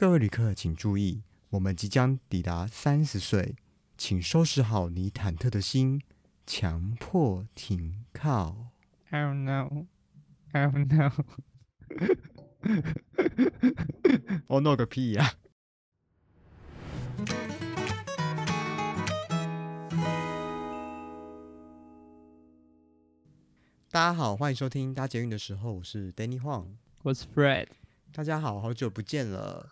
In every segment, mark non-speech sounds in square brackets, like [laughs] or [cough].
各位旅客请注意，我们即将抵达三十岁，请收拾好你忐忑的心，强迫停靠。I don't know. 哦，弄个屁呀、大家好，欢迎收听搭捷运的时候，我是 Danny Huang。我是 Fred。大家好，好久不见了。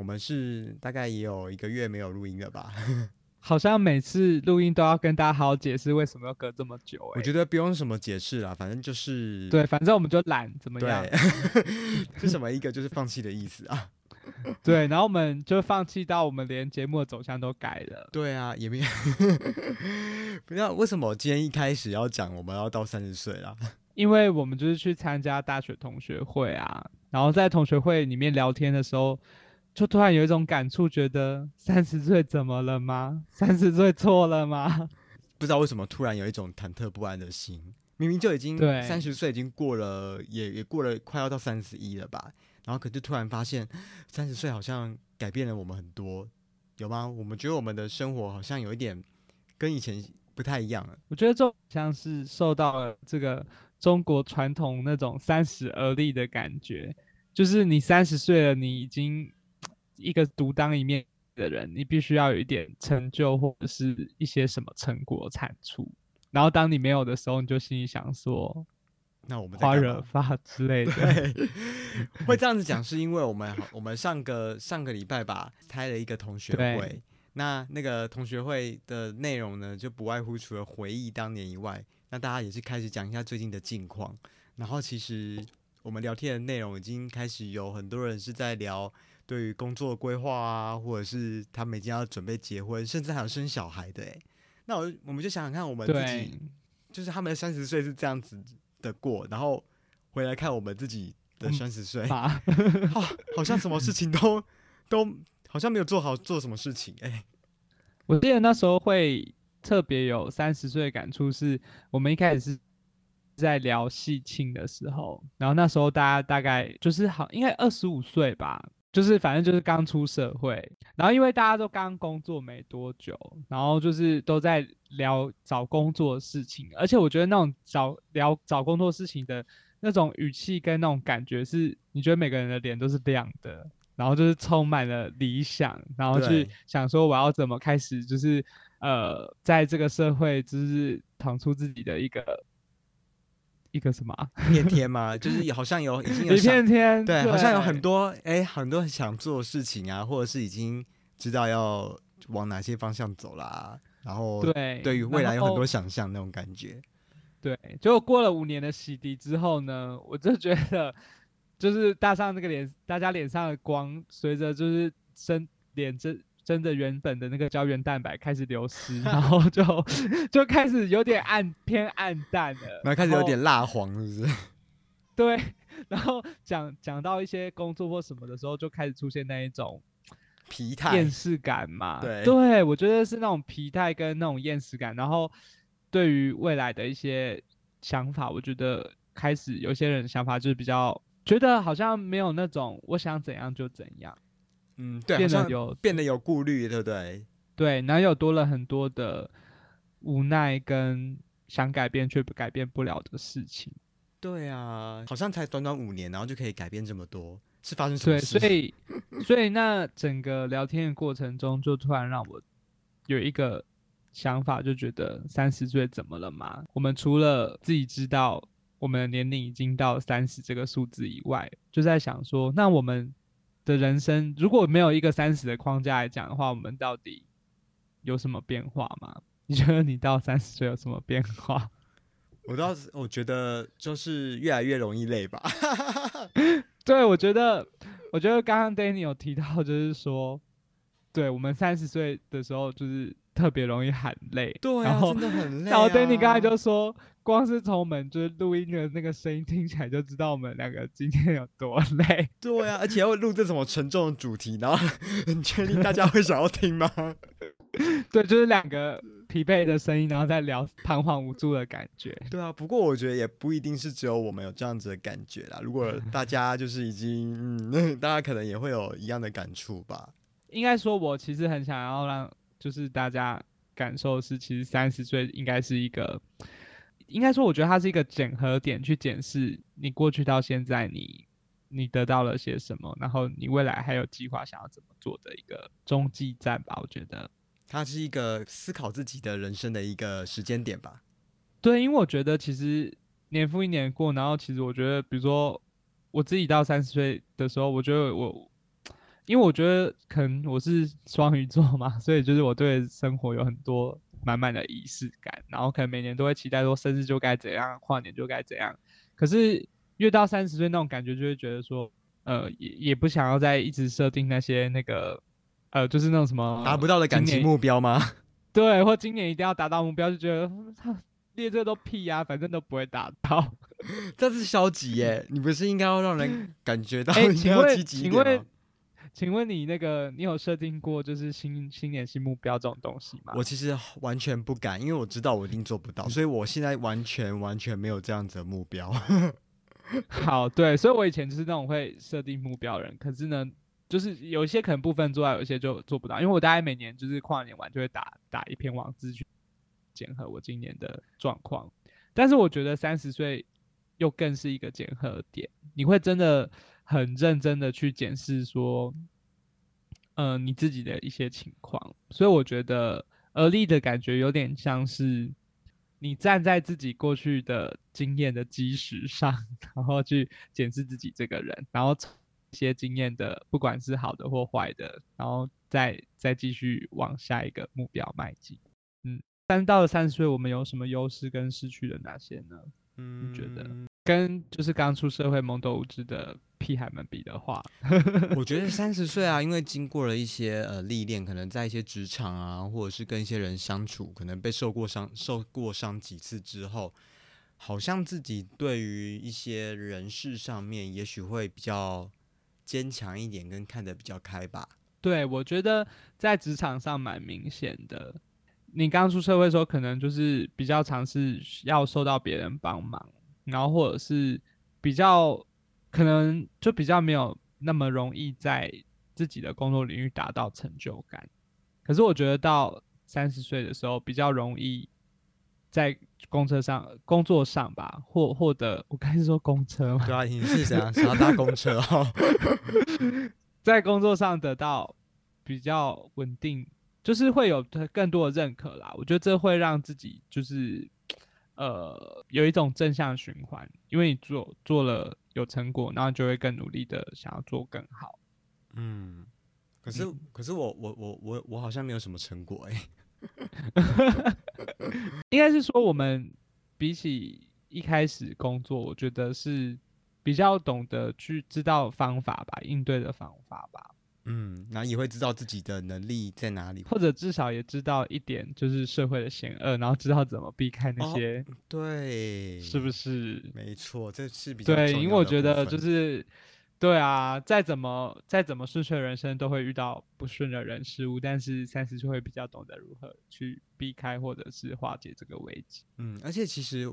我们是大概也有一个月没有录音了吧？[laughs] 好像每次录音都要跟大家好好解释为什么要隔这么久、欸。我觉得不用什么解释啦，反正就是对，反正我们就懒，怎么样？[laughs] 是什么一个就是放弃的意思啊？[laughs] 对，然后我们就放弃到我们连节目的走向都改了。对啊，也没有，不知道为什么今天一开始要讲我们要到三十岁啦。因为我们就是去参加大学同学会啊，然后在同学会里面聊天的时候，就突然有一种感触，觉得三十岁怎么了吗？[laughs] 三十岁错了吗？[laughs] 不知道为什么突然有一种忐忑不安的心，明明就已经对三十岁，已经过了，也也过了快要到三十一了吧？然后可是突然发现，三十岁好像改变了我们很多，有吗？我们觉得我们的生活好像有一点跟以前不太一样了。我觉得这种像是受到了这个中国传统那种三十而立的感觉，就是你三十岁了，你已经一个独当一面的人，你必须要有一点成就或者是一些什么成果产出。然后当你没有的时候，你就心里想说那我们在花惹发 [laughs] 之类的。对，[laughs] 会这样子讲，是因为我们我们上个上个礼拜吧，开了一个同学会。那那个同学会的内容呢，就不外乎除了回忆当年以外，那大家也是开始讲一下最近的近况。然后其实我们聊天的内容已经开始有很多人是在聊对于工作规划啊，或者是他们已经要准备结婚，甚至还有生小孩的。哎，那我我们就想想看，我们自对己，就是他们三十岁是这样子的过，然后回来看我们自己的嗯三十岁，好像什么事情都都好像没有做好，做什么事情，哎、我记得那时候会特别有三十岁的感触，是我们一开始是在聊戏庆的时候，然后那时候大家大概就是好应该二十五岁吧，就是反正就是刚出社会，然后因为大家都刚工作没多久，然后就是都在聊找工作的事情，而且我觉得那种找聊找工作事情的那种语气跟那种感觉是，你觉得每个人的脸都是亮的，然后就是充满了理想，然后去对。想说我要怎么开始，就是呃，在这个社会就是闯出自己的一个一个什么啊？[laughs] 天嘛，就是好像有已经有一想片天，对，好像有很多哎、很多想做的事情啊，或者是已经知道要往哪些方向走啦，然后对对于未来有很多想象那种感觉，对，结果过了五年的洗涤之后呢，我就觉得，就是大上那个脸，大家脸上的光，随着就是身脸真真的原本的那个胶原蛋白开始流失，[laughs] 然后就就开始有点暗偏暗淡了，然后开始有点蜡黄，是不是？[laughs] 对，然后讲讲到一些工作或什么的时候，就开始出现那一种疲态厌，世感嘛。对对我觉得是那种疲态跟那种厌世感，然后对于未来的一些想法，我觉得开始有些人想法就是比较觉得好像没有那种我想怎样就怎样，嗯，对，变得有变得有顾虑，对不对？对，然后又多了很多的无奈跟想改变却不改变不了的事情。对啊，好像才短短五年，然后就可以改变这么多，是发生什么对，事？所以所以那整个聊天的过程中，就突然让我有一个想法，就觉得三十岁怎么了嘛？我们除了自己知道我们的年龄已经到三十这个数字以外，就在想说，那我们的人生如果没有一个三十的框架来讲的话，我们到底有什么变化吗？你觉得你到三十岁有什么变化？[laughs] 我倒是我觉得就是越来越容易累吧。[laughs] 对，我觉得，我觉得刚刚 Danny 有提到，就是说，对我们三十岁的时候，就是特别容易喊累。对啊，然后真的很 [laughs] 累、啊。然后 Danny 刚才就说，光是从我们就是录音的那个声音听起来，就知道我们两个今天有多累。对啊，而且要录这种沉重的主题，然后你确定大家会想要听吗？[laughs] 对，就是两个疲惫的声音，然后再聊彷徨无助的感觉。对啊，不过我觉得也不一定是只有我们有这样子的感觉啦。如果大家就是已经，嗯，[laughs] 大家可能也会有一样的感触吧。应该说，我其实很想要让就是大家感受是，其实三十岁应该是一个，应该说，我觉得它是一个检核点，去检视你过去到现在你你得到了些什么，然后你未来还有计划想要怎么做的一个中继站吧。我觉得它是一个思考自己的人生的一个时间点吧。对，因为我觉得其实年复一年过，然后其实我觉得，比如说我自己到三十岁的时候，我觉得我。因为我觉得可能我是双鱼座嘛，所以就是我对生活有很多满满的仪式感，然后可能每年都会期待说生日就该怎样，跨年就该怎样。可是越到三十岁那种感觉，就会觉得说，呃，也也不想要再一直设定那些那个，呃，就是那种什么达不到的感情目标吗？[laughs] 对，或今年一定要达到目标，就觉得列这都屁呀，反正都不会达到。[laughs] 这是消极耶，你不是应该要让人感觉到你要积极一点吗？请问你那个，你有设定过就是新新年新目标这种东西吗？我其实完全不敢，因为我知道我一定做不到，所以我现在完全完全没有这样子的目标。[laughs] 好，对，所以我以前就是那种会设定目标人，可是呢，就是有一些可能部分做到，有一些就做不到，因为我大概每年就是跨年完就会打打一篇网字去检核我今年的状况，但是我觉得三十岁又更是一个检核点，你会真的。很认真的去检视说，嗯，你自己的一些情况，所以我觉得而立的感觉有点像是你站在自己过去的经验的基石上，然后去检视自己这个人，然后从一些经验的，不管是好的或坏的，然后再再继续往下一个目标迈进。嗯，但到了三十岁，我们有什么优势跟失去了哪些呢？嗯，你觉得跟就是刚出社会懵懂无知的。屁孩们比的话，[laughs] 我觉得三十岁啊，因为经过了一些呃历练，可能在一些职场啊，或者是跟一些人相处，可能被受过伤、受过伤几次之后，好像自己对于一些人事上面，也许会比较坚强一点，跟看得比较开吧。对，我觉得在职场上蛮明显的。你刚出社会的时候，可能就是比较尝试要受到别人帮忙，然后或者是比较。可能就比较没有那么容易在自己的工作领域达到成就感，可是我觉得到三十岁的时候比较容易在公车上工作上吧，或获得我刚才说公车吗？对啊，你是想想要搭公车哦，[laughs] 在工作上得到比较稳定，就是会有更多的认可啦。我觉得这会让自己就是呃有一种正向循环，因为你做做了。有成果，然后就会更努力的想要做更好。嗯，可是可是我我我我我好像没有什么成果哎。[laughs] 应该是说我们比起一开始工作，我觉得是比较懂得去知道方法吧，应对的方法吧。嗯，然后也会知道自己的能力在哪里，或者至少也知道一点，就是社会的险恶，然后知道怎么避开那些。对，是不是？没错，这是比较对，因为我觉得就是，对啊，再怎么再怎么顺遂人生，都会遇到不顺的人事物，但是三十岁会比较懂得如何去避开，或者是化解这个危机。嗯，而且其实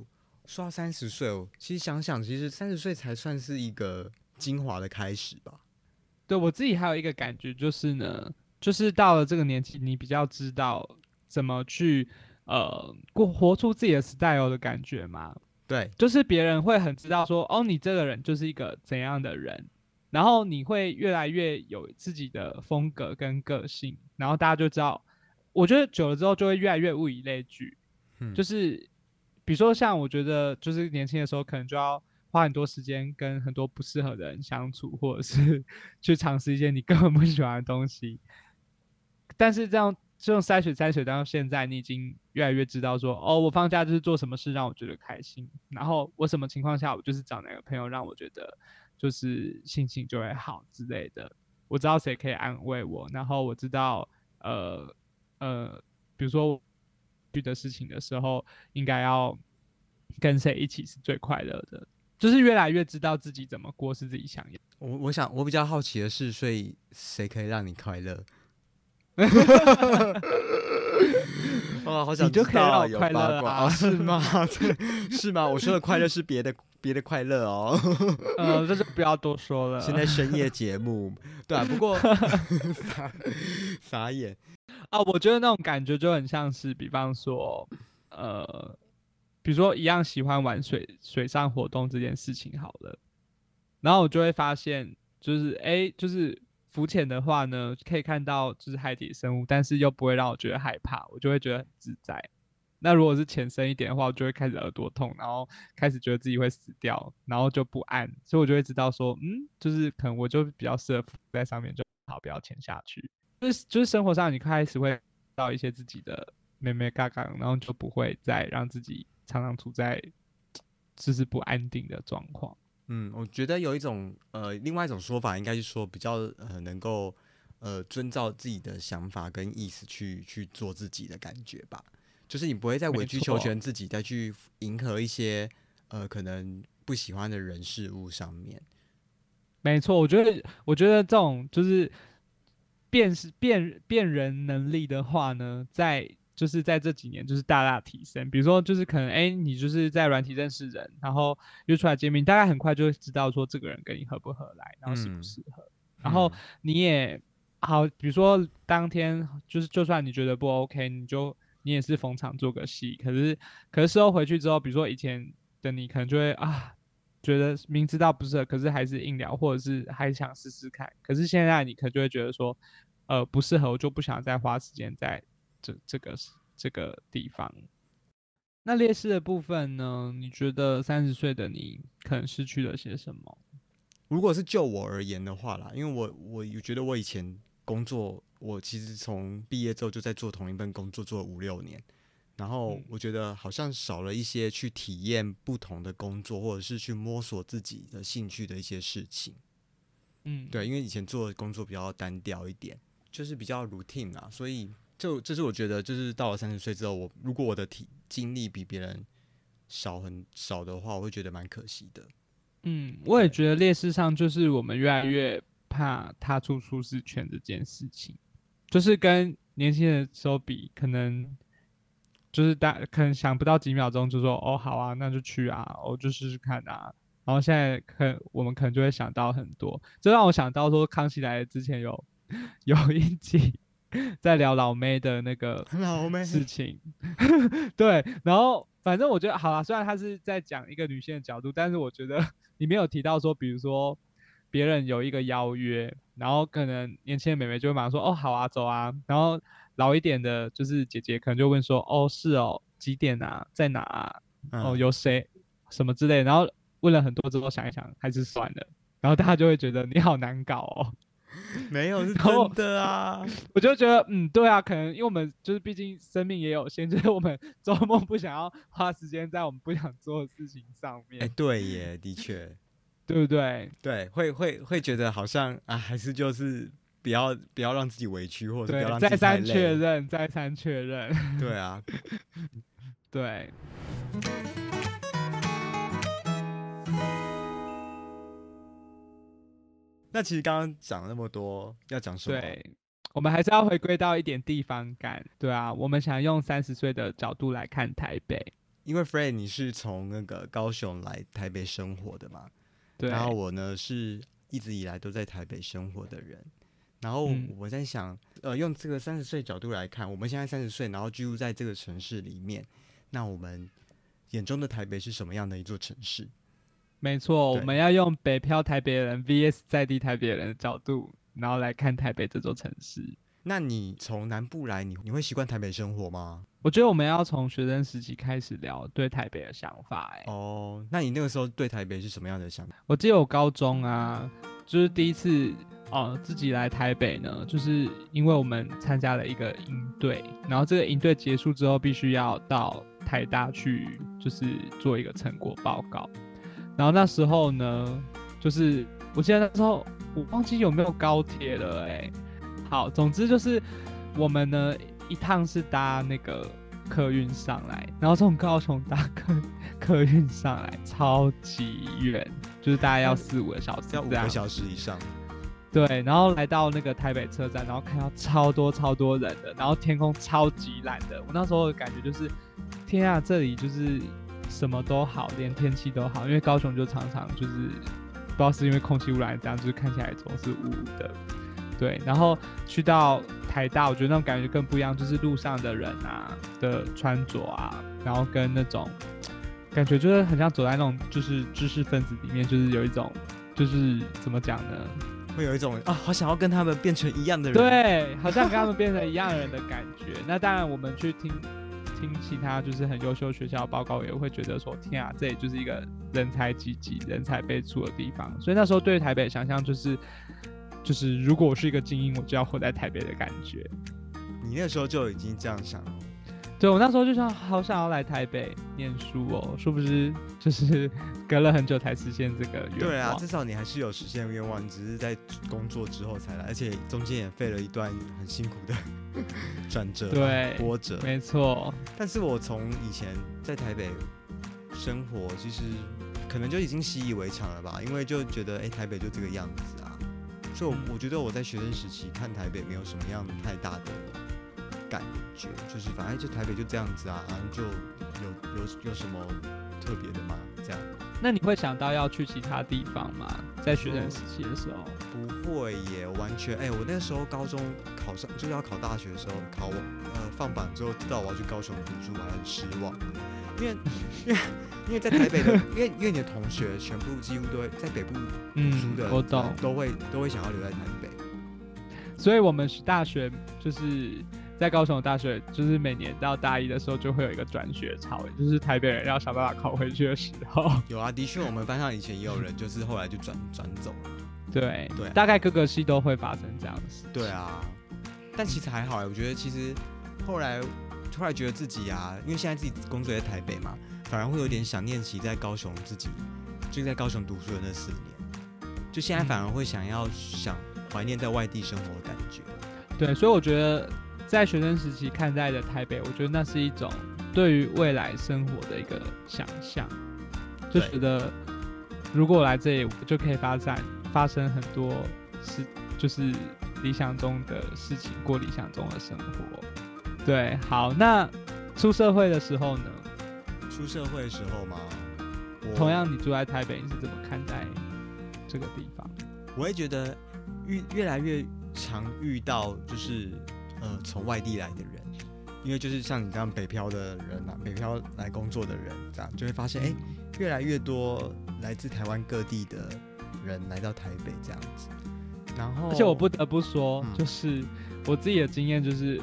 说到三十岁，其实想想，其实三十岁才算是一个精华的开始吧。对我自己还有一个感觉就是呢，就是到了这个年纪，你比较知道怎么去呃过活出自己的 style 的感觉嘛。对，就是别人会很知道说，哦，你这个人就是一个怎样的人，然后你会越来越有自己的风格跟个性，然后大家就知道，我觉得久了之后就会越来越物以类聚。嗯，就是比如说像我觉得，就是年轻的时候可能就要。花很多时间跟很多不适合的人相处，或者是 [laughs] 去尝试一些你根本不喜欢的东西。但是这样这种筛选筛选到现在，你已经越来越知道说，哦，我放假就是做什么事让我觉得开心，然后我什么情况下我就是找哪个朋友让我觉得就是心情就会好之类的。我知道谁可以安慰我，然后我知道呃呃，比如说我遇的事情的时候，应该要跟谁一起是最快乐的。就是越来越知道自己怎么过是自己想要。我我想我比较好奇的是，所以谁可以让你快乐？[laughs] 哇，好想你就可以让我快乐啊哦，是吗？[laughs] 是吗？我说的快乐是别的别的快乐哦。呃，这就不要多说了。现在深夜节目，对啊，不过 [laughs] 傻傻眼，啊，我觉得那种感觉就很像是，比方说，呃，比如说一样喜欢玩水水上活动这件事情好了，然后我就会发现，就是哎、诶就是浮潜的话呢，可以看到就是海底生物，但是又不会让我觉得害怕，我就会觉得很自在。那如果是潜深一点的话，我就会开始耳朵痛，然后开始觉得自己会死掉，然后就不安，所以我就会知道说，嗯，就是可能我就比较适合浮在上面就好，不要潜下去。就是就是生活上你开始会到一些自己的妹妹嘎嘎，然后就不会再让自己常常处在就是不安定的状况。嗯，我觉得有一种呃，另外一种说法应该是说比较呃能够呃遵照自己的想法跟意思去去做自己的感觉吧，就是你不会再委曲求全自己，再去迎合一些呃可能不喜欢的人事物上面。没错，我觉得我觉得这种就是辨识辨辨人能力的话呢，在就是在这几年就是大大提升。比如说，就是可能哎，你就是在软体认识人，然后约出来见面，大概很快就会知道说这个人跟你合不合来，然后适不嗯适合。然后嗯你也好，比如说当天就是就算你觉得不 OK，你就你也是逢场做个戏。可是可是事后回去之后，比如说以前的你可能就会啊，觉得明知道不适合，可是还是硬聊，或者是还想试试看。可是现在你可能就会觉得说，呃，不适合，我就不想再花时间在这这个这个地方。那劣势的部分呢？你觉得三十岁的你可能失去了些什么？如果是就我而言的话啦，因为我我有觉得我以前工作，我其实从毕业之后就在做同一份工作，做了五六年，然后嗯我觉得好像少了一些去体验不同的工作，或者是去摸索自己的兴趣的一些事情。嗯，对，因为以前做的工作比较单调一点，就是比较 routine 啊，所以就这是我觉得，就是到了三十岁之后，我如果我的体经历比别人少很少的话，我会觉得蛮可惜的。嗯，我也觉得劣势上就是我们越来越怕踏出舒适圈这件事情，就是跟年轻的时候比，可能就是大可能想不到几秒钟就说哦好啊，那就去啊，我就试试看啊。然后现在可我们可能就会想到很多，这让我想到说康熙来了之前有 [laughs] 有一集 [laughs] 在聊老妹的那个 [laughs] 老妹事情，[laughs] 对，然后反正我觉得好了，虽然他是在讲一个女性的角度，但是我觉得你没有提到说，比如说别人有一个邀约，然后可能年轻的妹妹就会马上说哦好啊走啊，然后老一点的就是姐姐可能就问说哦是哦几点啊？在哪啊？哦嗯。有谁？什么之类的，然后问了很多之后想一想还是算了，然后大家就会觉得你好难搞哦。[laughs] 没有是真的啊。[laughs] 我就觉得，嗯，对啊，可能因为我们就是毕竟生命也有限，[laughs] 就是我们周末不想要花时间在我们不想做的事情上面，哎、对耶，的确，对不对？对，会会会觉得好像啊，还是就是不要不要让自己委屈，或者不要，让自己太再三确。认，再三确认，对啊，对。那其实刚刚讲了那么多，要讲什么？对，我们还是要回归到一点地方感，对啊，我们想用三十岁的角度来看台北，因为 Fred 你是从那个高雄来台北生活的嘛，对，然后我呢是一直以来都在台北生活的人，然后嗯我在想，呃，用这个三十岁角度来看，我们现在三十岁，然后居住在这个城市里面，那我们眼中的台北是什么样的一座城市？没错，我们要用北漂台北人 VS 在地台北人的角度，然后来看台北这座城市。那你从南部来，你你会习惯台北生活吗？我觉得我们要从学生时期开始聊对台北的想法、欸。哦，那你那个时候对台北是什么样的想法？我记得我高中啊，就是第一次哦自己来台北呢，就是因为我们参加了一个营队，然后这个营队结束之后，必须要到台大去，就是做一个成果报告。然后那时候呢，就是我记得那时候我忘记有没有高铁了、欸，好，总之就是我们呢一趟是搭那个客运上来，然后从高雄搭客客运上来，超级远，就是大概要四五个小时，要五个小时以上。对，然后来到那个台北车站，然后看到超多超多人的，然后天空超级蓝的。我那时候的感觉就是，天啊，这里就是什么都好，连天气都好。因为高雄就常常就是不知道是因为空气污染这样，就是看起来总是雾雾的。对，然后去到台大，我觉得那种感觉更不一样，就是路上的人啊的穿着啊，然后跟那种感觉就是很像走在那种就是知识分子里面，就是有一种就是怎么讲呢？会有一种啊，好想要跟他们变成一样的人。对，好像跟他们变成一样的人的感觉。那当然，我们去听听其他就是很优秀学校报告，也会觉得说，天啊，这里就是一个人才济济、人才辈出的地方。所以那时候对台北想象就是，就是如果我是一个精英，我就要活在台北的感觉。你那时候就已经这样想了。对我那时候就想，好想要来台北念书哦，殊不知就是隔了很久才实现这个愿望。对啊，至少你还是有实现愿望，你只是在工作之后才来，而且中间也费了一段很辛苦的 [laughs] 转折、对波折。没错，但是我从以前在台北生活，其实可能就已经习以为常了吧，因为就觉得哎、台北就这个样子啊，所以我嗯我觉得我在学生时期看台北没有什么样太大的感觉，就是反正就台北就这样子啊，然后就有有有什么特别的吗？这样那你会想到要去其他地方吗？在学生时期的时候？不会耶，完全哎、我那时候高中考上就是要考大学的时候，考呃放榜之后知道我要去高雄读书，我还很失望，因为 [laughs] [laughs] 因为因为在台北的，因为因为你的同学全部几乎都会在北部读书的，嗯我懂都会都会想要留在台北。所以我们是大学，就是在高雄大学，就是每年到大一的时候就会有一个转学潮，也就是台北人要想办法考回去的时候。[laughs] 有啊，的确，我们班上以前也有人，就是后来就转转走了。对对大概各个系都会发生这样的事。对啊，但其实还好哎，我觉得其实后来突然觉得自己啊，因为现在自己工作在台北嘛，反而会有点想念起在高雄自己就在高雄读书的那四年，就现在反而会想要想怀念在外地生活的感觉。对，所以我觉得在学生时期看待的台北，我觉得那是一种对于未来生活的一个想象，就觉得如果我来这里，我就可以发展发生很多事，就是理想中的事情，过理想中的生活。对，好，那出社会的时候呢？出社会的时候吗，同样你住在台北，你是怎么看待这个地方？我会觉得越越来越常遇到就是呃从外地来的人，因为就是像你这样北漂的人啊，北漂来工作的人，这样就会发现哎、诶越来越多来自台湾各地的人来到台北这样子。然后，而且我不得不说，嗯就是我自己的经验，就是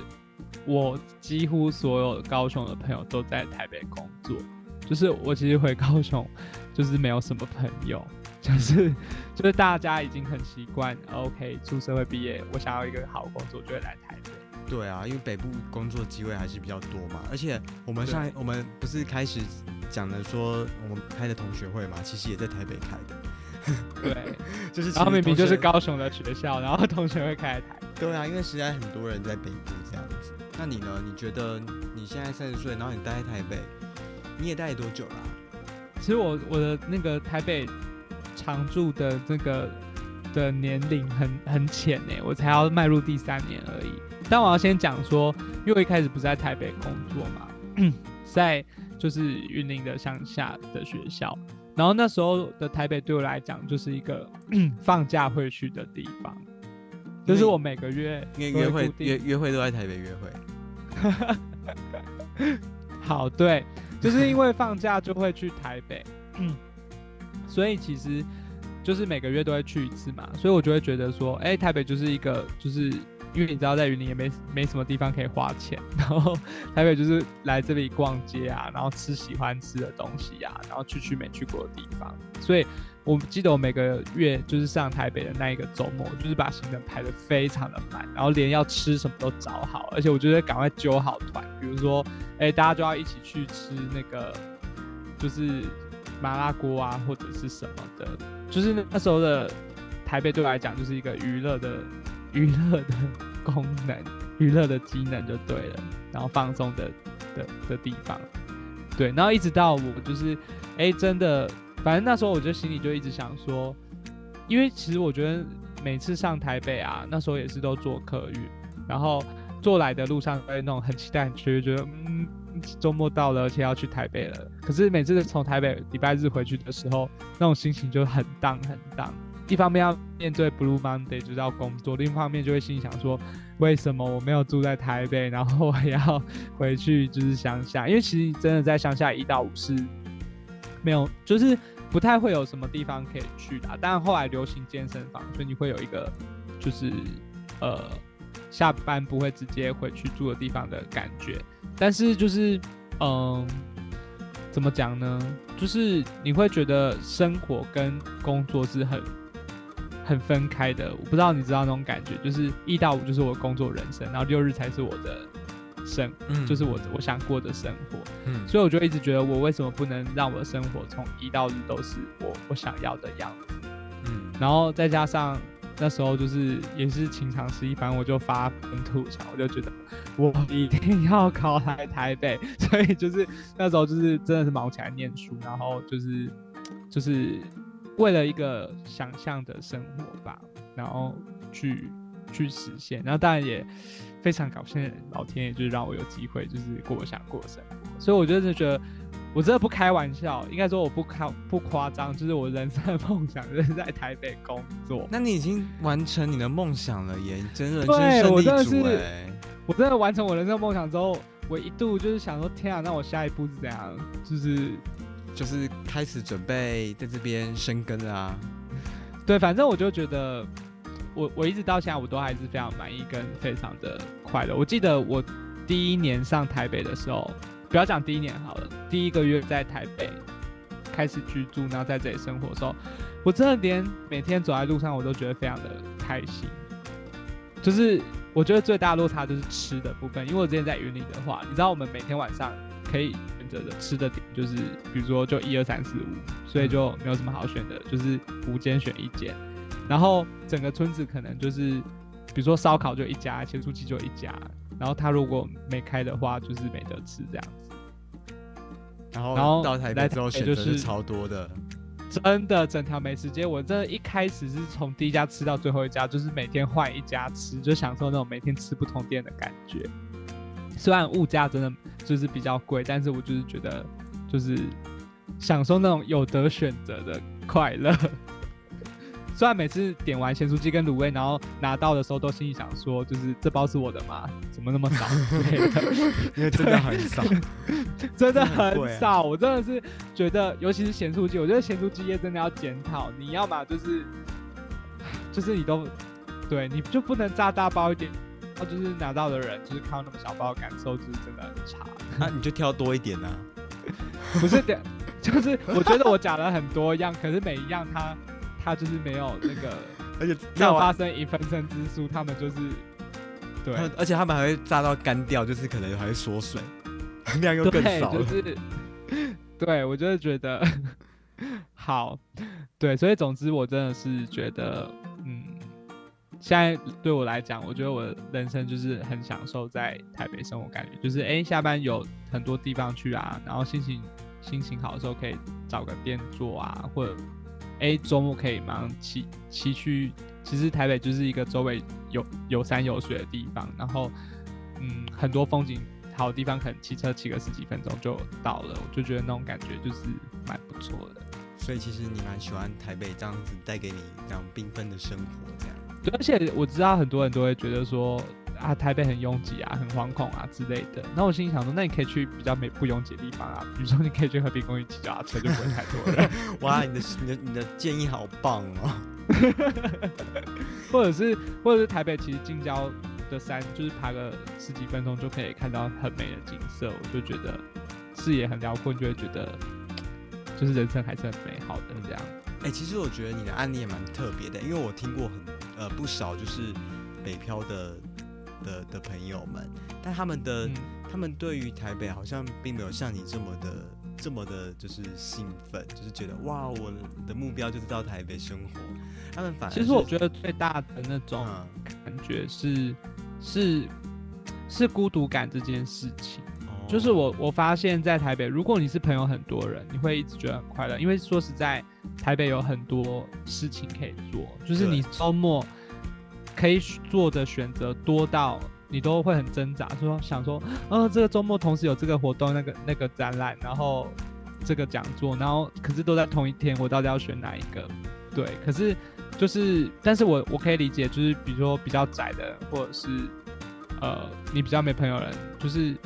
我几乎所有高雄的朋友都在台北工作，就是我其实回高雄就是没有什么朋友，就是就是大家已经很习惯，OK，出社会毕业，我想要一个好工作就会来台北。对啊，因为北部工作机会还是比较多嘛，而且我们上一我们不是开始讲的说我们开的同学会嘛，其实也在台北开的，对，[laughs] 就是然后明明就是高雄的学校，然后同学会开在台北。对啊，因为实在很多人在北部这样子。那你呢？你觉得你现在三十岁，然后你待在台北，你也待了多久啦、其实我我的那个台北常住的这个的年龄很很浅呢，我才要迈入第三年而已。但我要先讲说，因为我一开始不是在台北工作嘛，在就是云林的乡下的学校，然后那时候的台北对我来讲就是一个 [clears throat] 放假会去的地方，就是我每个月都因为约会约约会都在台北约会。好，对，就是因为放假就会去台北，所以其实就是每个月都会去一次嘛，所以我就会觉得说，哎、台北就是一个，就是因为你知道在云林也没没什么地方可以花钱，[laughs] 然后台北就是来这里逛街啊，然后吃喜欢吃的东西啊，然后去去没去过的地方，所以我记得我每个月就是上台北的那一个周末，就是把行程排得非常的满，然后连要吃什么都找好，而且我觉得赶快揪好团，比如说。哎、大家就要一起去吃那个，就是麻辣锅啊，或者是什么的。就是那时候的台北对我来讲，就是一个娱乐的娱乐的功能，娱乐的机能就对了，然后放松的的的地方。对，然后一直到我就是，哎、真的，反正那时候我就心里就一直想说，因为其实我觉得每次上台北啊，那时候也是都坐客运，然后坐来的路上会那种很期待、很雀跃，觉得嗯，周末到了，而且要去台北了。可是每次从台北礼拜日回去的时候，那种心情就很荡很荡。一方面要面对 Blue Monday 就是要工作，另一方面就会心想说，为什么我没有住在台北，然后我要回去就是乡下？因为其实真的在乡下一到五是没有，就是不太会有什么地方可以去的。但后来流行健身房，所以你会有一个就是呃下班不会直接回去住的地方的感觉。但是就是嗯，怎么讲呢？就是你会觉得生活跟工作是很。很分开的，我不知道你知道那种感觉，就是一到五就是我工作人生，然后六日才是我的生，就是我我想过的生活。嗯，所以我就一直觉得，我为什么不能让我的生活从一到日都是我我想要的样子？嗯，然后再加上那时候就是也是情场失意，反正我就发愤图强，我就觉得我一定要考来台北，[laughs] 所以就是那时候就是真的是忙起来念书，然后就是就是。为了一个想象的生活吧，然后去去实现，然后当然也非常感谢老天爷，就是让我有机会，就是过我想过的生活。所以我就是觉得，我真的不开玩笑，应该说我不开不夸张，就是我人生的梦想就是在台北工作。[laughs] 那你已经完成你的梦想了耶！真的，对我真的是，我真的完成我人生梦想之后，我一度就是想说，天啊，那我下一步是怎样？就是。就是开始准备在这边生根啊，对，反正我就觉得，我我一直到现在我都还是非常满意跟非常的快乐。我记得我第一年上台北的时候，不要讲第一年好了，第一个月在台北开始居住，然后在这里生活的时候，我真的连每天走在路上我都觉得非常的开心。就是我觉得最大的落差就是吃的部分，因为我之前在云林的话，你知道我们每天晚上可以。的吃的点就是，比如说就一二三四五，所以就没有什么好选的，就是五间选一间。然后整个村子可能就是，比如说烧烤就一家，切酥鸡就一家。然后他如果没开的话，就是没得吃这样子。然后然后到台北之后选择是超多的，真的整条美食街，我真的一开始是从第一家吃到最后一家，就是每天换一家吃，就享受那种每天吃不同店的感觉。虽然物价真的就是比较贵，但是我就是觉得，就是享受那种有得选择的快乐。[laughs] 虽然每次点完咸酥鸡跟卤味，然后拿到的时候都心里想说，就是这包是我的吗？怎么那么少？[laughs] 因为真的很少，[laughs] 真的很少。我真的是觉得，尤其是咸酥鸡，我觉得咸酥鸡业真的要检讨。你要嘛就是，就是你都对你就不能炸大包一点。他就是拿到的人，就是看到那么小包，感受就是真的很差。那你就挑多一点呢？[laughs] 不是的，就是我觉得我讲了很多样，可是每一样它它就是没有那个，[laughs] 而且没有发生一分身之术，他们就是对，而且他们还会炸到干掉，就是可能还会缩水，[laughs] 量又更少。就是对我就是觉得好，对，所以总之我真的是觉得，嗯。现在对我来讲，我觉得我人生就是很享受在台北生活，感觉就是哎，下班有很多地方去啊，然后心情心情好的时候可以找个店做啊，或者哎周末可以马上骑骑去。其实台北就是一个周围有有山有水的地方，然后嗯很多风景好的地方，可能骑车骑个十几分钟就到了，我就觉得那种感觉就是蛮不错的。所以其实你蛮喜欢台北这样子带给你这样缤纷的生活，这样。对，而且我知道很多人都会觉得说啊，台北很拥挤啊，很惶恐啊之类的。那我心里想说，那你可以去比较没不拥挤的地方啊，比如说你可以去和平公园骑脚踏车，就不会太多人。[laughs] 哇，你的你的你的建议好棒哦！[laughs] 或者是或者是台北其实近郊的山，就是爬个十几分钟就可以看到很美的景色，我就觉得视野很辽阔，就会觉得就是人生还是很美好的这样。哎，其实我觉得你的案例也蛮特别的，因为我听过很呃不少就是北漂的的的朋友们，但他们的他们对于台北好像并没有像你这么的这么的，就是兴奋，就是觉得哇，我的目标就是到台北生活。他们反其实我觉得最大的那种感觉是是是孤独感这件事情。就是我我发现，在台北，如果你是朋友很多人，你会一直觉得很快乐，因为说实在，台北有很多事情可以做，就是你周末可以做的选择多到你都会很挣扎，说想说，呃，这个周末同时有这个活动、那个那个展览，然后这个讲座，然后可是都在同一天，我到底要选哪一个？对，可是就是，但是我我可以理解，就是比如说比较窄的，或者是呃，你比较没朋友人，就是。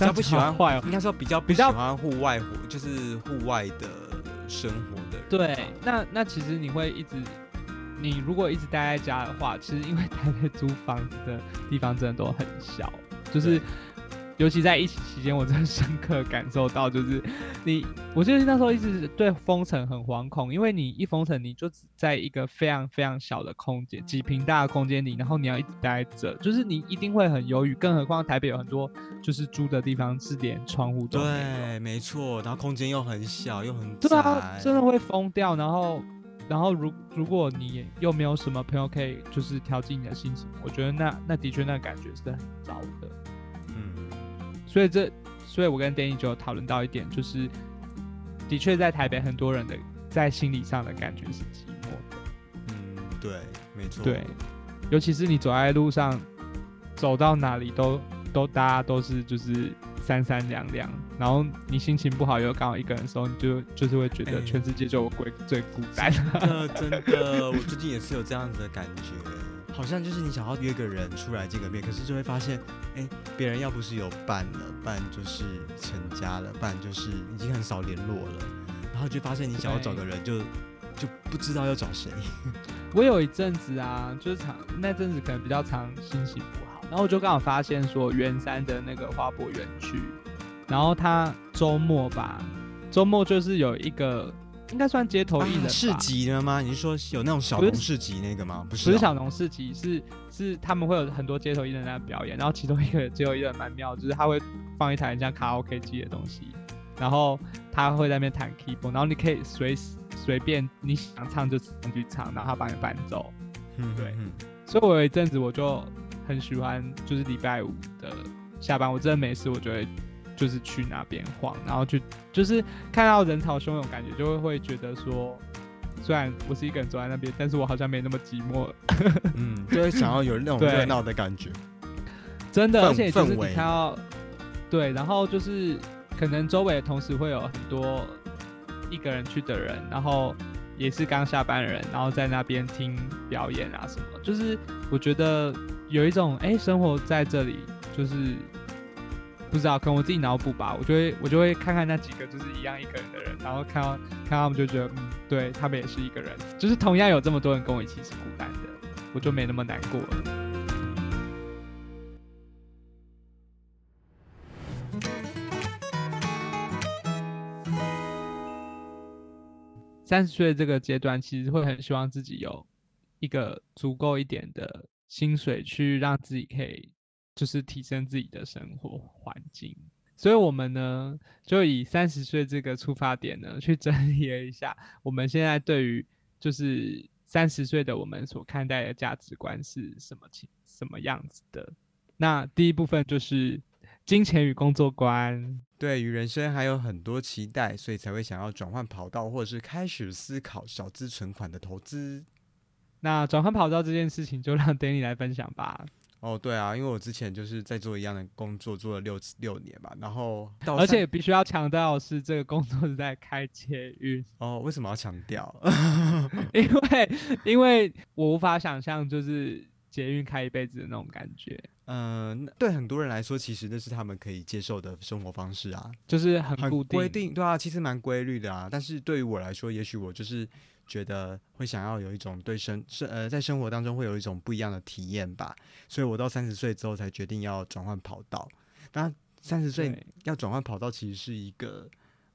比较不喜欢坏哦，应该说比较比较喜欢户外活，就是户外的生活的人。对，那那其实你会一直，你如果一直待在家的话，其实因为台北租房子的地方真的都很小，就是。尤其在疫情期间，我真的深刻感受到，就是你，我就是那时候一直对封城很惶恐，因为你一封城，你就只在一个非常非常小的空间，几平大的空间里，然后你要一直待着，就是你一定会很犹豫。更何况台北有很多就是租的地方是连窗户都没有，对，没错，然后空间又很小又很对啊，真的会疯掉。然后，然后如如果你又没有什么朋友可以就是调剂你的心情，我觉得那那的确那感觉是很糟的。所以这，所以我跟 Danny 就有讨论到一点，就是的确在台北很多人的在心理上的感觉是寂寞的。嗯，对，没错。对，尤其是你走在路上，走到哪里都都大家都是就是三三两两，然后你心情不好又刚好一个人的时候，你就就是会觉得全世界就我鬼最孤单的。真的，我最近也是有这样子的感觉。好像就是你想要约个人出来见个面，可是就会发现，哎，别人要不是有伴了，伴就是成家了，伴就是已经很少联络了，然后就发现你想要找个人，就就不知道要找谁。[laughs] 我有一阵子啊，就是常那阵子可能比较常心情不好，然后我就刚好发现说，圆山的那个花博园区，然后他周末吧，周末就是有一个。应该算街头艺人市集的吗？你是说有那种小农市集那个吗？不是，不是小农市集，是是他们会有很多街头艺人在表演，然后其中一个街头艺人蛮妙，就是他会放一台像卡拉 OK 机的东西，然后他会在那边弹 keyboard，然后你可以随随便你想唱就上去唱，然后他帮你伴奏。嗯，对。所以我有一阵子我就很喜欢，就是礼拜五的下班，我真的没事，我就会。就是去那边晃，然后去就是看到人潮汹涌，感觉就会会觉得说，虽然我是一个人走在那边，但是我好像没那么寂寞。[laughs] 嗯，就会想要有那种热闹的感觉。真的，而且就是你看到，对，然后就是可能周围同时会有很多一个人去的人，然后也是刚下班的人，然后在那边听表演啊什么，就是我觉得有一种哎，生活在这里就是。不知道，可能我自己脑补吧。我就会，我就会看看那几个就是一样一个人的人，然后看到看他们就觉得，嗯，对他们也是一个人，就是同样有这么多人跟我一起是孤单的，我就没那么难过了。三十岁这个阶段，其实会很希望自己有一个足够一点的薪水，去让自己可以。就是提升自己的生活环境，所以我们呢就以三十岁这个出发点呢去整理了一下，我们现在对于就是三十岁的我们所看待的价值观是什么情什么样子的。那第一部分就是金钱与工作观，对于人生还有很多期待，所以才会想要转换跑道，或者是开始思考小资存款的投资。那转换跑道这件事情，就让 Danny 来分享吧。哦，对啊，因为我之前就是在做一样的工作，做了六六年吧，然后 [laughs] 而且必须要强调是这个工作是在开捷运。哦，为什么要强调？[laughs] 因为因为我无法想象就是捷运开一辈子的那种感觉。嗯，对很多人来说，其实那是他们可以接受的生活方式啊，就是很固定，规定，对啊，其实蛮规律的啊。但是对于我来说，也许我就是。觉得会想要有一种对生生呃在生活当中会有一种不一样的体验吧，所以我到三十岁之后才决定要转换跑道。那三十岁要转换跑道，其实是一个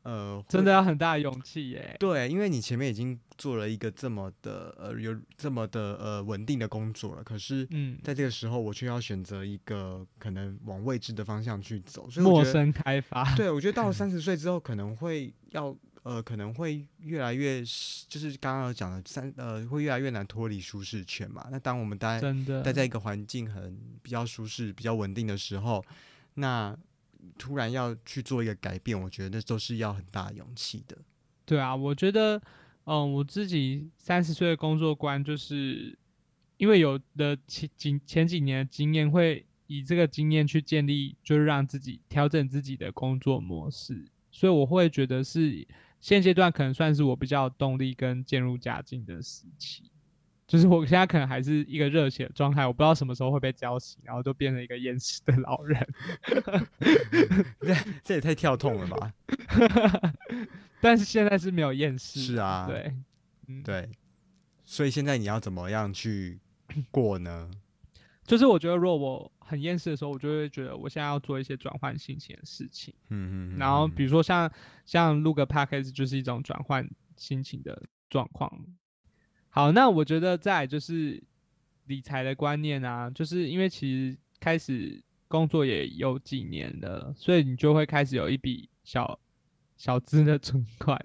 呃真的要很大的勇气耶。对，因为你前面已经做了一个这么的呃有这么的呃稳定的工作了，可是嗯在这个时候我却要选择一个可能往未知的方向去走，所以陌生开发。对，我觉得到了三十 [laughs] 岁之后可能会要。呃，可能会越来越，就是刚刚讲的三呃，会越来越难脱离舒适圈嘛。那当我们待待在一个环境很比较舒适、比较稳定的时候，那突然要去做一个改变，我觉得那都是要很大勇气的。对啊，我觉得，嗯，我自己三十岁的工作观，就是因为有的前几前几年的经验，会以这个经验去建立，就是让自己调整自己的工作模式，所以我会觉得是现阶段可能算是我比较有动力跟渐入佳境的时期。就是我现在可能还是一个热血的状态，我不知道什么时候会被浇醒，然后就变成一个厌世的老人。[laughs] 这这也太跳痛了吧！[laughs] 但是现在是没有厌世。是啊，对，对。所以现在你要怎么样去过呢？就是我觉得，如果我很厌世的时候，我就会觉得我现在要做一些转换心情的事情。嗯嗯。然后比如说像像录个 p a c k a g e 就是一种转换心情的状况。好，那我觉得在就是理财的观念啊，就是因为其实开始工作也有几年了，所以你就会开始有一笔小小资的存款，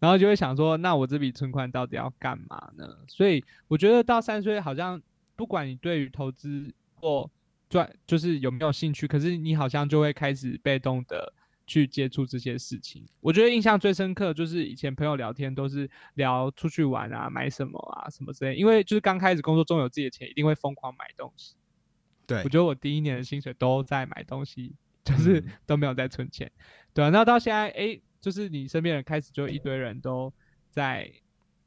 然后就会想说，那我这笔存款到底要干嘛呢？所以我觉得到三十岁，好像不管你对于投资或赚，就是有没有兴趣，可是你好像就会开始被动的。去接触这些事情，我觉得印象最深刻就是以前朋友聊天都是聊出去玩啊、买什么啊什么之类，因为就是刚开始工作中有自己的钱，一定会疯狂买东西。对，我觉得我第一年的薪水都在买东西，就是 [laughs] 都没有在存钱。对啊，那到现在，哎，就是你身边人开始就一堆人都在，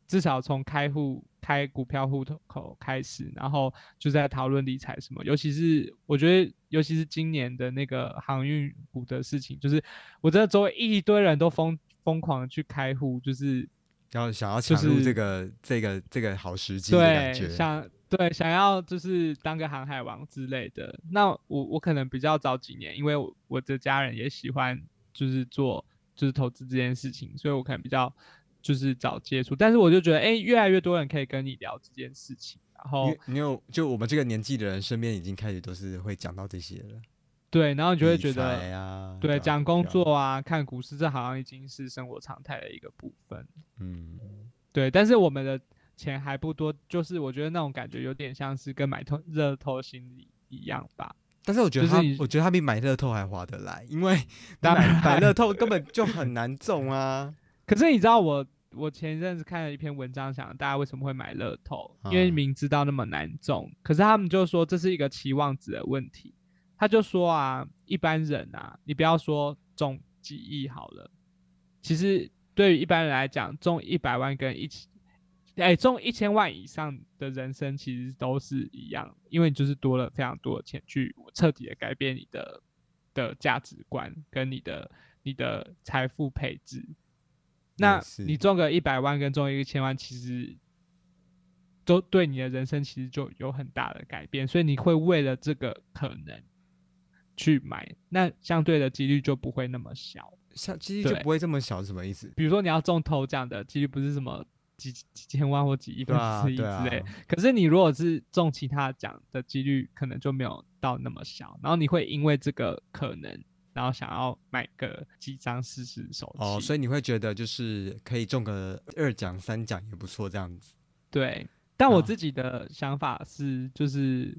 至少从开户。开股票户口开始，然后就在讨论理财什么，尤其是我觉得，尤其是今年的那个航运股的事情，就是我真的周围一堆人都疯疯狂的去开户，就是要想要抢入这个这个这个好时机对，想对想要就是当个航海王之类的。那我我可能比较早几年，因为我的家人也喜欢就是做就是投资这件事情，所以我可能比较。就是早接触，但是我就觉得，哎，越来越多人可以跟你聊这件事情。然后你有，就我们这个年纪的人，身边已经开始都是会讲到这些了。对，然后你就会觉得，对，讲工作啊，看股市，这好像已经是生活常态的一个部分。嗯，对。但是我们的钱还不多，就是我觉得那种感觉有点像是跟买透热透心理一样吧。但是我觉得他，我觉得他比买乐透还划得来，因为买买乐透根本就很难中啊。[laughs] 可是你知道我。我前一阵子看了一篇文章，想大家为什么会买乐透，因为明知道那么难中，可是他们就说这是一个期望值的问题。他就说啊，一般人啊，你不要说中几亿好了，其实对于一般人来讲，中一百万跟一千，哎，中一千万以上的人生其实都是一样，因为你就是多了非常多的钱去彻底的改变你的的价值观跟你的你的财富配置。那你中个一百万跟中一个千万，其实都对你的人生其实就有很大的改变，所以你会为了这个可能去买，那相对的几率就不会那么小，像几率就不会这么小，是什么意思？比如说你要中头奖的几率不是什么几几千万或几亿分之一之类，可是你如果是中其他奖的几率可能就没有到那么小，然后你会因为这个可能。然后想要买个几张试试手气哦，所以你会觉得就是可以中个二奖三奖也不错这样子。对，但我自己的想法是，就是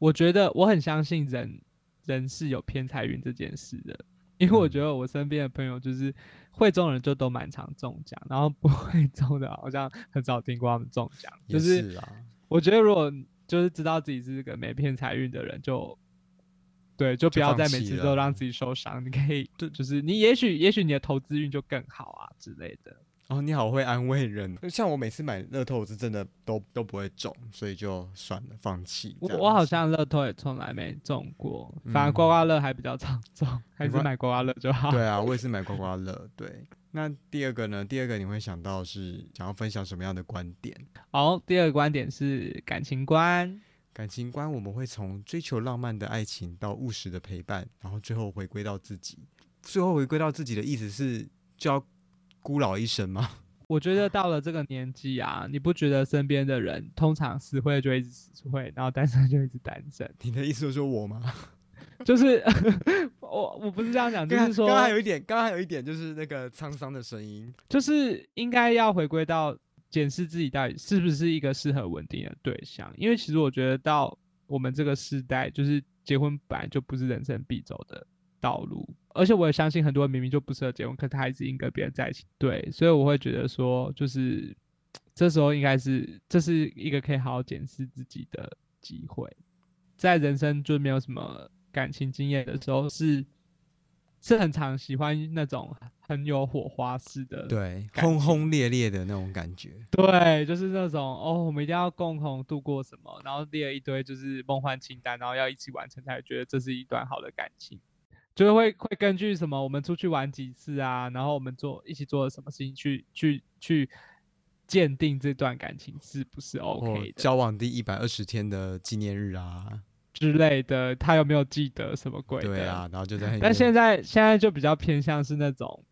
我觉得我很相信人人是有偏财运这件事的，因为我觉得我身边的朋友就是会中人就都蛮常中奖，然后不会中的好像很少听过他们中奖。就是啊，我觉得如果就是知道自己是个没偏财运的人，就。对，就不要再每次都让自己受伤。你可以，就就是你，也许也许你的投资运就更好啊之类的。哦，你好会安慰人。像我每次买乐透是真的都都不会中，所以就算了，放弃。我我好像乐透也从来没中过，反而刮刮乐还比较常中，还是买刮刮乐就好。对啊，我也是买刮刮乐。对，那第二个呢？第二个你会想到是想要分享什么样的观点？好，第二个观点是感情观。感情观，我们会从追求浪漫的爱情到务实的陪伴，然后最后回归到自己。最后回归到自己的意思是就要孤老一生吗？[laughs] 我觉得到了这个年纪啊，你不觉得身边的人通常死会就一直死会，然后单身就一直单身？你的意思就是我吗？[laughs] 就是 [laughs] 我我不是这样讲，就是说刚刚有一点，刚刚有一点就是那个沧桑的声音，就是应该要回归到。检视自己到底是不是一个适合稳定的对象，因为其实我觉得到我们这个时代，就是结婚本来就不是人生必走的道路，而且我也相信很多人明明就不适合结婚，可他还是硬跟别人在一起。对，所以我会觉得说，就是这时候应该是这是一个可以好好检视自己的机会，在人生就没有什么感情经验的时候，是是很常喜欢那种很有火花式的，对，轰轰烈烈的那种感觉。对，就是那种哦，我们一定要共同度过什么，然后列了一堆就是梦幻清单，然后要一起完成，才觉得这是一段好的感情。就是会会根据什么，我们出去玩几次啊，然后我们做一起做了什么事情，去去去鉴定这段感情是不是 OK 的交往第一百二十天的纪念日啊，之类的，他有没有记得什么鬼的？对啊，然后就在但现在现在就比较偏向是那种，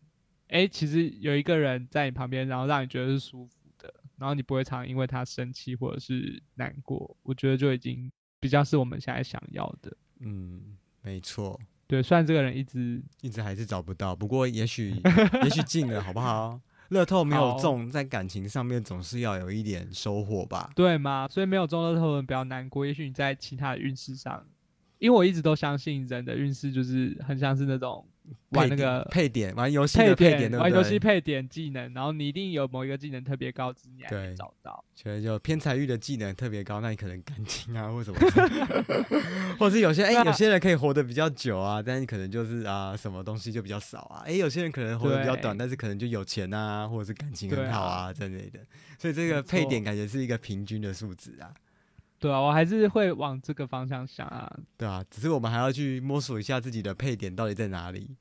哎、其实有一个人在你旁边，然后让你觉得是舒服的，然后你不会常因为他生气或者是难过，我觉得就已经比较是我们现在想要的。嗯，没错，对，虽然这个人一直一直还是找不到，不过也许 [laughs] 也许近了，好不好？乐透没有中，在感情上面总是要有一点收获吧。对吗？所以没有中乐透的人不要难过，也许你在其他的运势上，因为我一直都相信人的运势就是很像是那种玩那个配点，玩游戏配点，点，对不玩游戏对？配点技能，然后你一定有某一个技能特别高，只是你还没对找到。所以就偏财运的技能特别高，那你可能感情啊或什么，[laughs] [laughs] 或是有些哎、那有些人可以活得比较久啊，但是可能就是啊什么东西就比较少啊。哎、有些人可能活得比较短，但是可能就有钱啊，或者是感情很好啊啊之类的。所以这个配点感觉是一个平均的数值啊。对啊，我还是会往这个方向想啊。对啊，只是我们还要去摸索一下自己的配点到底在哪里。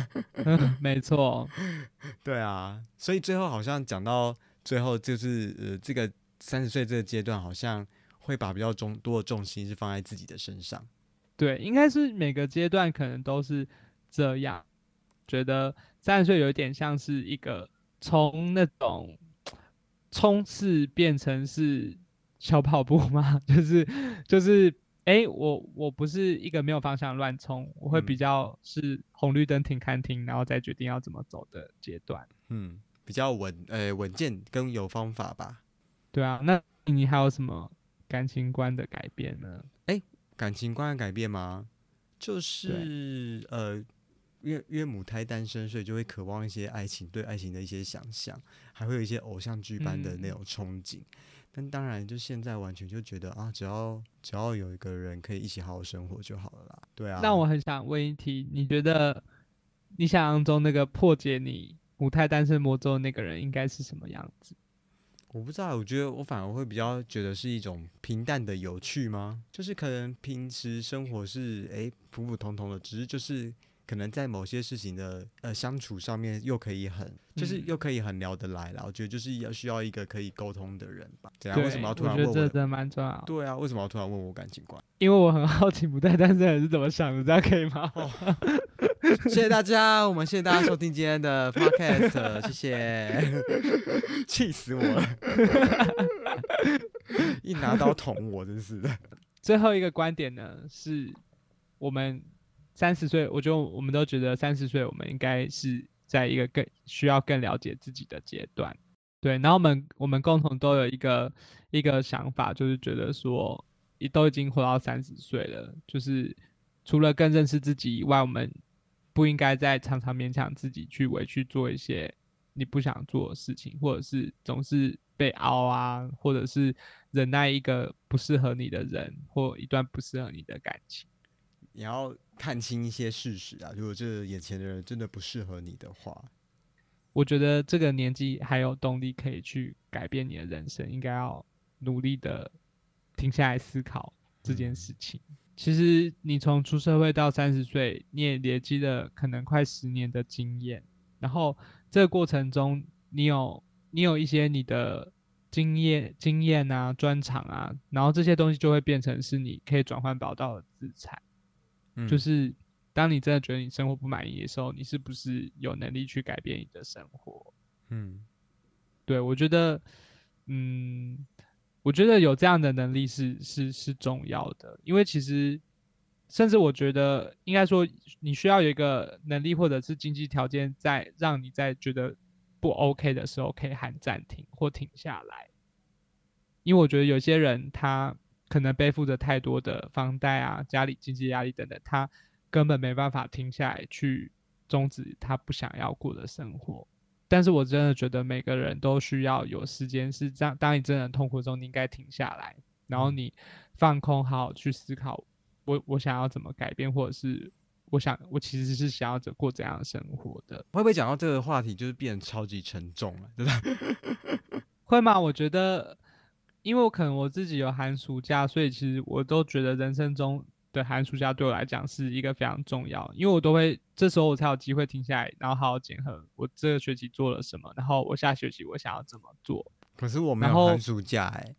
[laughs] 没错，[laughs] 对啊，所以最后好像讲到最后，就是呃，这个三十岁这个阶段，好像会把比较重多的重心是放在自己的身上。对，应该是每个阶段可能都是这样。觉得三十岁有一点像是一个从那种冲刺变成是小跑步吗，就 [laughs] 是就是，哎、我我不是一个没有方向乱冲，我会比嗯较是红绿灯停看停，然后再决定要怎么走的阶段。嗯，比较稳，呃，稳健跟有方法吧。对啊，那你还有什么感情观的改变呢？感情观的改变吗？就是呃，因为因为母胎单身，所以就会渴望一些爱情，对爱情的一些想象，还会有一些偶像剧般的那嗯种憧憬。但当然，就现在完全就觉得啊，只要只要有一个人可以一起好好生活就好了啦。对啊，那我很想问一题，你觉得你想象中那个破解你母胎单身魔咒的那个人应该是什么样子？我不知道，我觉得我反而会比较觉得是一种平淡的有趣吗？就是可能平时生活是诶普普通通的，只是就是可能在某些事情的呃相处上面又可以很，就是嗯又可以很聊得来啦。我觉得就是要需要一个可以沟通的人吧。怎样？对，为什么要突然问我我？觉得这真蛮重要，对啊，为什么要突然问我感情观？因为我很好奇不带单身人是怎么想的，这样可以吗？谢谢大家，我们谢谢大家收听今天的 podcast，谢谢，气死我了，一拿刀捅我，真是的。最后一个观点呢，是我们三十岁，我觉得我们都觉得三十岁，我们应该是在一个更需要更了解自己的阶段。对，然后我们我们共同都有一个一个想法，就是觉得说，你都已经活到三十岁了，就是除了更认识自己以外，我们不应该再常常勉强自己去委屈做一些你不想做的事情，或者是总是被凹啊，或者是忍耐一个不适合你的人或一段不适合你的感情。你要看清一些事实啊，如果这眼前的人真的不适合你的话，我觉得这个年纪还有动力可以去改变你的人生，应该要努力的停下来思考这件嗯事情。其实你从出社会到三十岁，你也累积了可能快十年的经验，然后这个过程中，你有你有一些你的经验、经验啊、专长啊，然后这些东西就会变成是你可以转换宝道的资产。嗯。就是当你真的觉得你生活不满意的时候，你是不是有能力去改变你的生活？嗯。对我觉得，嗯，我觉得有这样的能力是是是重要的，因为其实甚至我觉得应该说，你需要有一个能力或者是经济条件，在让你在觉得不 OK 的时候可以喊暂停或停下来，因为我觉得有些人他可能背负着太多的房贷啊、家里经济压力等等，他根本没办法停下来去终止他不想要过的生活。但是我真的觉得每个人都需要有时间，是这样。当你真的痛苦中，你应该停下来，然后你放空，好好去思考，我我想要怎么改变，或者是我想我其实是想要怎过怎样的生活的。会不会讲到这个话题，就是变得超级沉重了，对吧？[laughs] 会吗？我觉得，因为我可能我自己有寒暑假，所以其实我都觉得人生中。的寒暑假对我来讲是一个非常重要，因为我都会这时候我才有机会停下来，然后好好检核我这个学期做了什么，然后我下学期我想要怎么做。可是我没有寒暑假哎，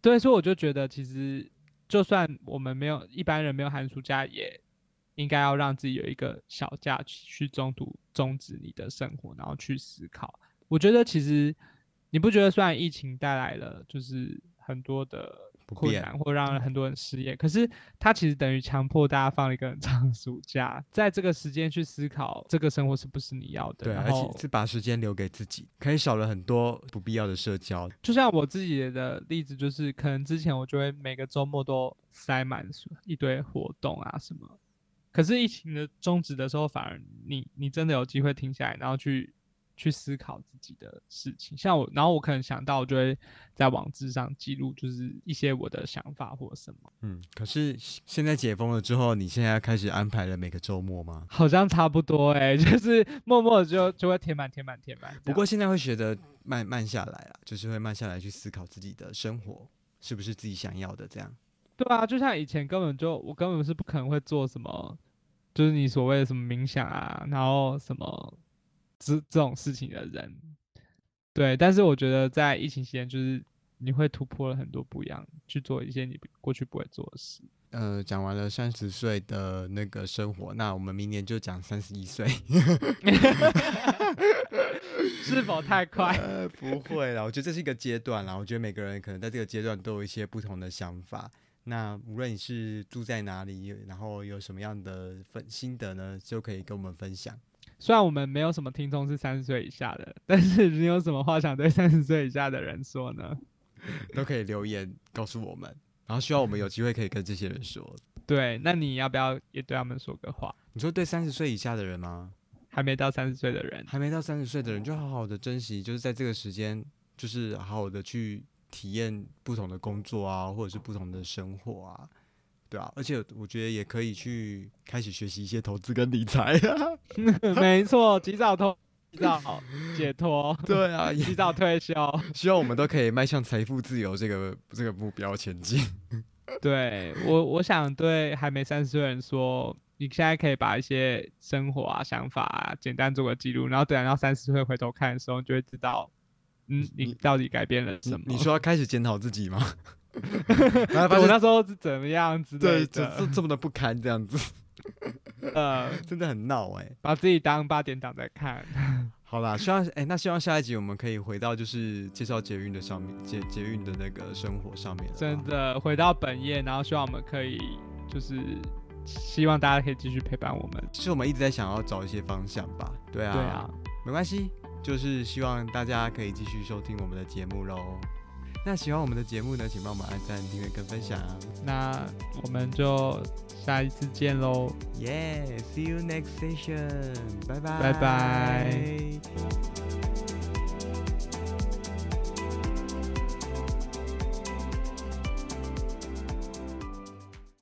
对，所以我就觉得其实就算我们没有一般人没有寒暑假，也应该要让自己有一个小假去中途终止你的生活，然后去思考。我觉得其实你不觉得虽然疫情带来了就是很多的。困难或让很多人失业，可是它其实等于强迫大家放了一个很长的暑假，在这个时间去思考这个生活是不是你要的，对，而且是把时间留给自己，可以少了很多不必要的社交。就像我自己的例子，就是可能之前我就会每个周末都塞满一堆活动啊什么，可是疫情的终止的时候，反而你你真的有机会停下来，然后去。去思考自己的事情，像我，然后我可能想到，我就会在网志上记录，就是一些我的想法或什么。嗯，可是现在解封了之后，你现在开始安排了每个周末吗？好像差不多哎，[laughs] 就是默默就就会填满、填满、填满。不过现在会学得慢慢下来了，就是会慢下来去思考自己的生活是不是自己想要的这样。对啊，就像以前根本就我根本是不可能会做什么，就是你所谓的什么冥想啊，然后什么。这这种事情的人，对，但是我觉得在疫情期间，就是你会突破了很多不一样，去做一些你过去不会做的事。呃，讲完了三十岁的那个生活，那我们明年就讲三十一岁 [laughs] [laughs] 是否太快？不会啦，我觉得这是一个阶段啦。我觉得每个人可能在这个阶段都有一些不同的想法。那无论你是住在哪里，然后有什么样的分心得呢，就可以跟我们分享。虽然我们没有什么听众是三十岁以下的，但是你有什么话想对三十岁以下的人说呢？[laughs] 都可以留言告诉我们，然后希望我们有机会可以跟这些人说。对，那你要不要也对他们说个话？你说对三十岁以下的人吗？还没到三十岁的人，还没到三十岁的人，就好好的珍惜，就是在这个时间，就是好好的去体验不同的工作啊，或者是不同的生活啊。对啊，而且我觉得也可以去开始学习一些投资跟理财啊。[laughs] 没错，及早投，及早解脱。[laughs] 对啊，[laughs] 及早退休。希望我们都可以迈向财富自由这个这个目标前进。对我，我想对还没三十岁的人说，你现在可以把一些生活啊、想法啊，简单做个记录，然后等到三十岁回头看的时候，就会知道，嗯，你到底改变了什么？你说要开始检讨自己吗？[laughs] 我那时候是怎么样子？对，这这这么的不堪，这样子，呃，[laughs] 真的很闹哎，把自己当八点档在看。[laughs] 好啦，希望哎，那希望下一集我们可以回到就是介绍捷运的上面，捷捷运的那个生活上面。真的回到本业，然后希望我们可以就是希望大家可以继续陪伴我们。其实我们一直在想要找一些方向吧。对啊，对啊，没关系，就是希望大家可以继续收听我们的节目喽。那喜欢我们的节目呢，请帮我们按赞、订阅跟分享。那我们就下一次见喽！Yeah，see you next session，拜拜，拜拜。